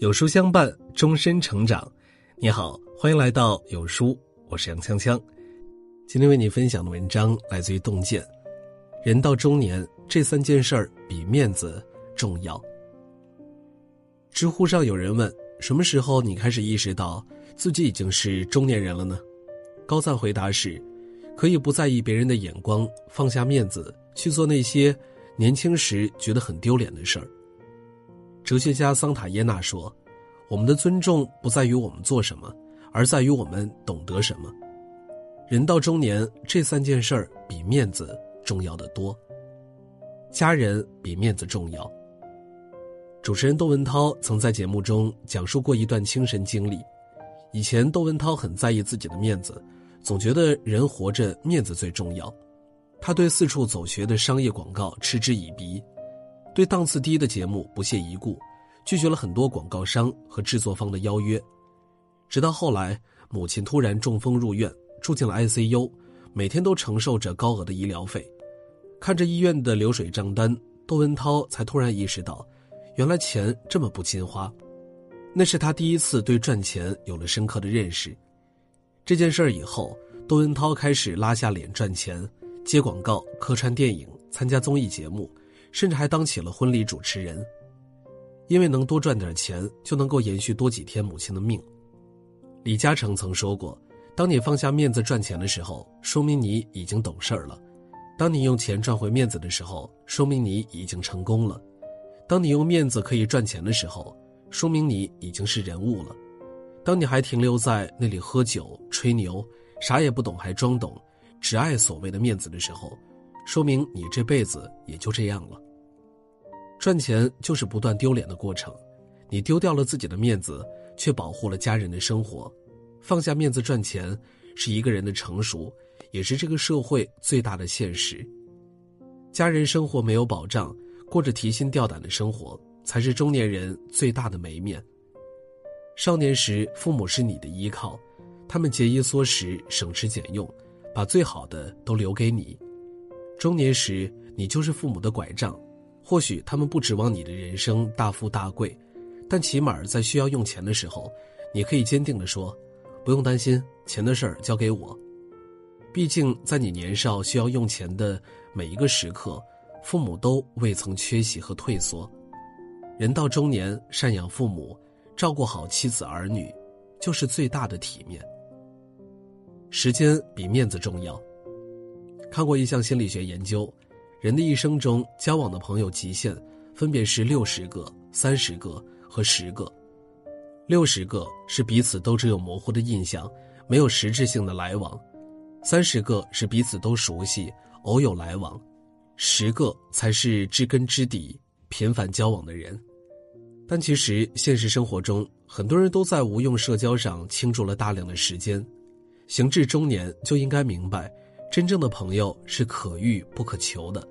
有书相伴，终身成长。你好，欢迎来到有书，我是杨锵锵。今天为你分享的文章来自于洞见。人到中年，这三件事儿比面子重要。知乎上有人问：什么时候你开始意识到自己已经是中年人了呢？高赞回答是：可以不在意别人的眼光，放下面子，去做那些年轻时觉得很丢脸的事儿。哲学家桑塔耶纳说：“我们的尊重不在于我们做什么，而在于我们懂得什么。人到中年，这三件事儿比面子重要的多。家人比面子重要。”主持人窦文涛曾在节目中讲述过一段亲身经历。以前，窦文涛很在意自己的面子，总觉得人活着面子最重要。他对四处走穴的商业广告嗤之以鼻。对档次低的节目不屑一顾，拒绝了很多广告商和制作方的邀约，直到后来母亲突然中风入院，住进了 ICU，每天都承受着高额的医疗费，看着医院的流水账单，窦文涛才突然意识到，原来钱这么不经花。那是他第一次对赚钱有了深刻的认识。这件事儿以后，窦文涛开始拉下脸赚钱，接广告、客串电影、参加综艺节目。甚至还当起了婚礼主持人，因为能多赚点钱，就能够延续多几天母亲的命。李嘉诚曾说过：“当你放下面子赚钱的时候，说明你已经懂事儿了；当你用钱赚回面子的时候，说明你已经成功了；当你用面子可以赚钱的时候，说明你已经是人物了；当你还停留在那里喝酒吹牛，啥也不懂还装懂，只爱所谓的面子的时候，说明你这辈子也就这样了。”赚钱就是不断丢脸的过程，你丢掉了自己的面子，却保护了家人的生活。放下面子赚钱，是一个人的成熟，也是这个社会最大的现实。家人生活没有保障，过着提心吊胆的生活，才是中年人最大的没面。少年时，父母是你的依靠，他们节衣缩食、省吃俭用，把最好的都留给你；中年时，你就是父母的拐杖。或许他们不指望你的人生大富大贵，但起码在需要用钱的时候，你可以坚定地说：“不用担心，钱的事儿交给我。”毕竟在你年少需要用钱的每一个时刻，父母都未曾缺席和退缩。人到中年，赡养父母，照顾好妻子儿女，就是最大的体面。时间比面子重要。看过一项心理学研究。人的一生中，交往的朋友极限分别是六十个、三十个和十个。六十个是彼此都只有模糊的印象，没有实质性的来往；三十个是彼此都熟悉，偶有来往；十个才是知根知底、频繁交往的人。但其实现实生活中，很多人都在无用社交上倾注了大量的时间。行至中年，就应该明白，真正的朋友是可遇不可求的。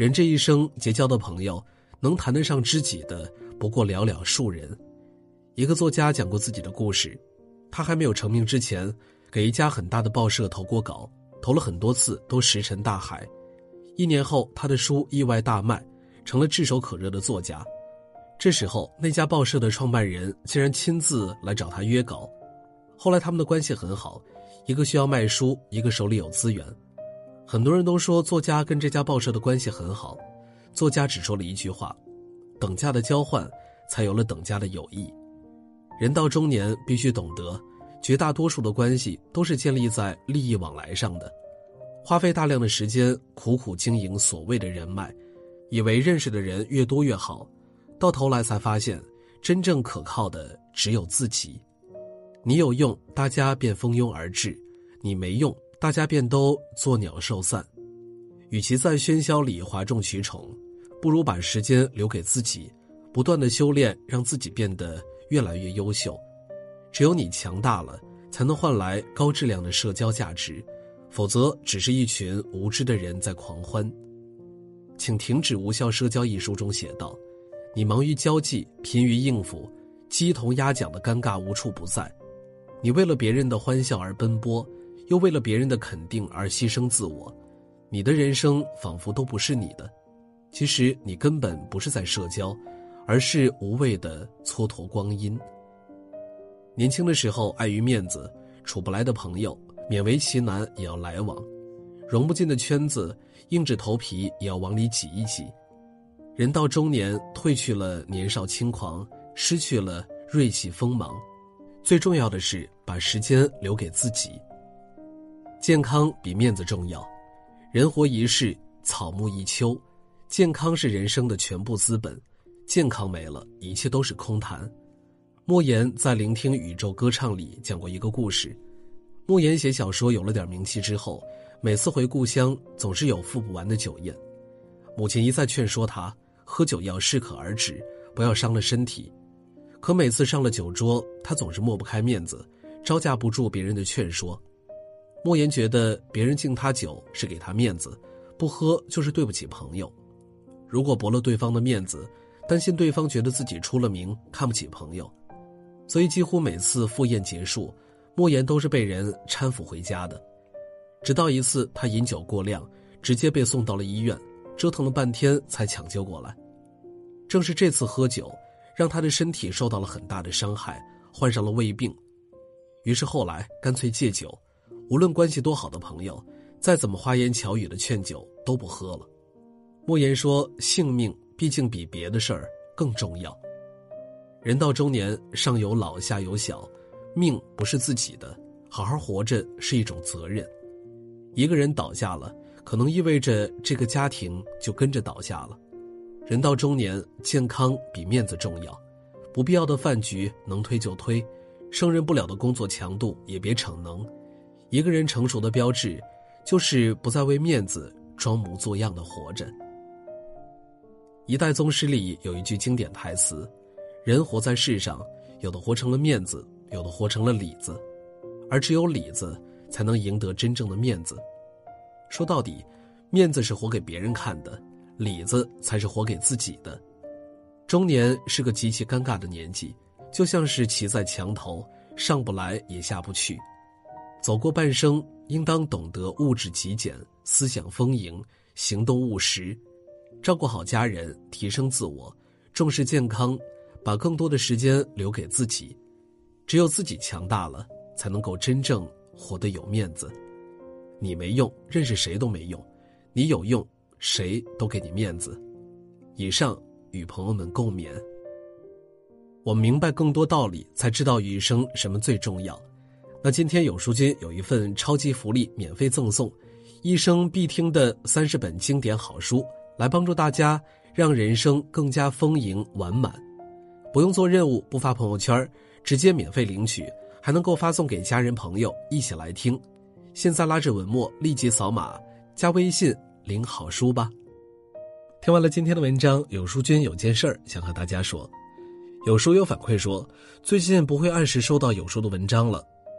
人这一生结交的朋友，能谈得上知己的不过寥寥数人。一个作家讲过自己的故事，他还没有成名之前，给一家很大的报社投过稿，投了很多次都石沉大海。一年后，他的书意外大卖，成了炙手可热的作家。这时候，那家报社的创办人竟然亲自来找他约稿。后来他们的关系很好，一个需要卖书，一个手里有资源。很多人都说作家跟这家报社的关系很好，作家只说了一句话：“等价的交换，才有了等价的友谊。”人到中年，必须懂得，绝大多数的关系都是建立在利益往来上的。花费大量的时间苦苦经营所谓的人脉，以为认识的人越多越好，到头来才发现，真正可靠的只有自己。你有用，大家便蜂拥而至；你没用。大家便都作鸟兽散，与其在喧嚣里哗众取宠，不如把时间留给自己，不断的修炼，让自己变得越来越优秀。只有你强大了，才能换来高质量的社交价值，否则只是一群无知的人在狂欢。请停止无效社交一书中写道：“你忙于交际，疲于应付，鸡同鸭讲的尴尬无处不在，你为了别人的欢笑而奔波。”又为了别人的肯定而牺牲自我，你的人生仿佛都不是你的。其实你根本不是在社交，而是无谓的蹉跎光阴。年轻的时候，碍于面子，处不来的朋友，勉为其难也要来往；融不进的圈子，硬着头皮也要往里挤一挤。人到中年，褪去了年少轻狂，失去了锐气锋芒，最重要的是把时间留给自己。健康比面子重要，人活一世，草木一秋，健康是人生的全部资本，健康没了，一切都是空谈。莫言在《聆听宇宙歌唱》里讲过一个故事。莫言写小说有了点名气之后，每次回故乡总是有付不完的酒宴。母亲一再劝说他喝酒要适可而止，不要伤了身体。可每次上了酒桌，他总是抹不开面子，招架不住别人的劝说。莫言觉得别人敬他酒是给他面子，不喝就是对不起朋友。如果驳了对方的面子，担心对方觉得自己出了名看不起朋友。所以，几乎每次赴宴结束，莫言都是被人搀扶回家的。直到一次，他饮酒过量，直接被送到了医院，折腾了半天才抢救过来。正是这次喝酒，让他的身体受到了很大的伤害，患上了胃病。于是后来干脆戒酒，无论关系多好的朋友，再怎么花言巧语的劝酒，都不喝了。莫言说：“性命毕竟比别的事儿更重要。”人到中年，上有老下有小，命不是自己的，好好活着是一种责任。一个人倒下了，可能意味着这个家庭就跟着倒下了。人到中年，健康比面子重要，不必要的饭局能推就推，胜任不了的工作强度也别逞能。一个人成熟的标志，就是不再为面子装模作样的活着。一代宗师里有一句经典台词。人活在世上，有的活成了面子，有的活成了里子，而只有里子才能赢得真正的面子。说到底，面子是活给别人看的，里子才是活给自己的。中年是个极其尴尬的年纪，就像是骑在墙头，上不来也下不去。走过半生，应当懂得物质极简，思想丰盈，行动务实，照顾好家人，提升自我，重视健康。把更多的时间留给自己，只有自己强大了，才能够真正活得有面子。你没用，认识谁都没用；你有用，谁都给你面子。以上与朋友们共勉。我明白更多道理，才知道余生什么最重要。那今天有书君有一份超级福利，免费赠送一生必听的三十本经典好书，来帮助大家让人生更加丰盈完满。不用做任务，不发朋友圈，直接免费领取，还能够发送给家人朋友一起来听。现在拉着文末立即扫码加微信领好书吧。听完了今天的文章，有书君有件事儿想和大家说。有书友反馈说，最近不会按时收到有书的文章了，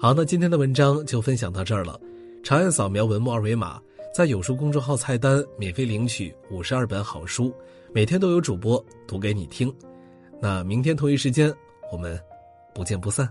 好，那今天的文章就分享到这儿了。长按扫描文末二维码，在有书公众号菜单免费领取五十二本好书，每天都有主播读给你听。那明天同一时间，我们不见不散。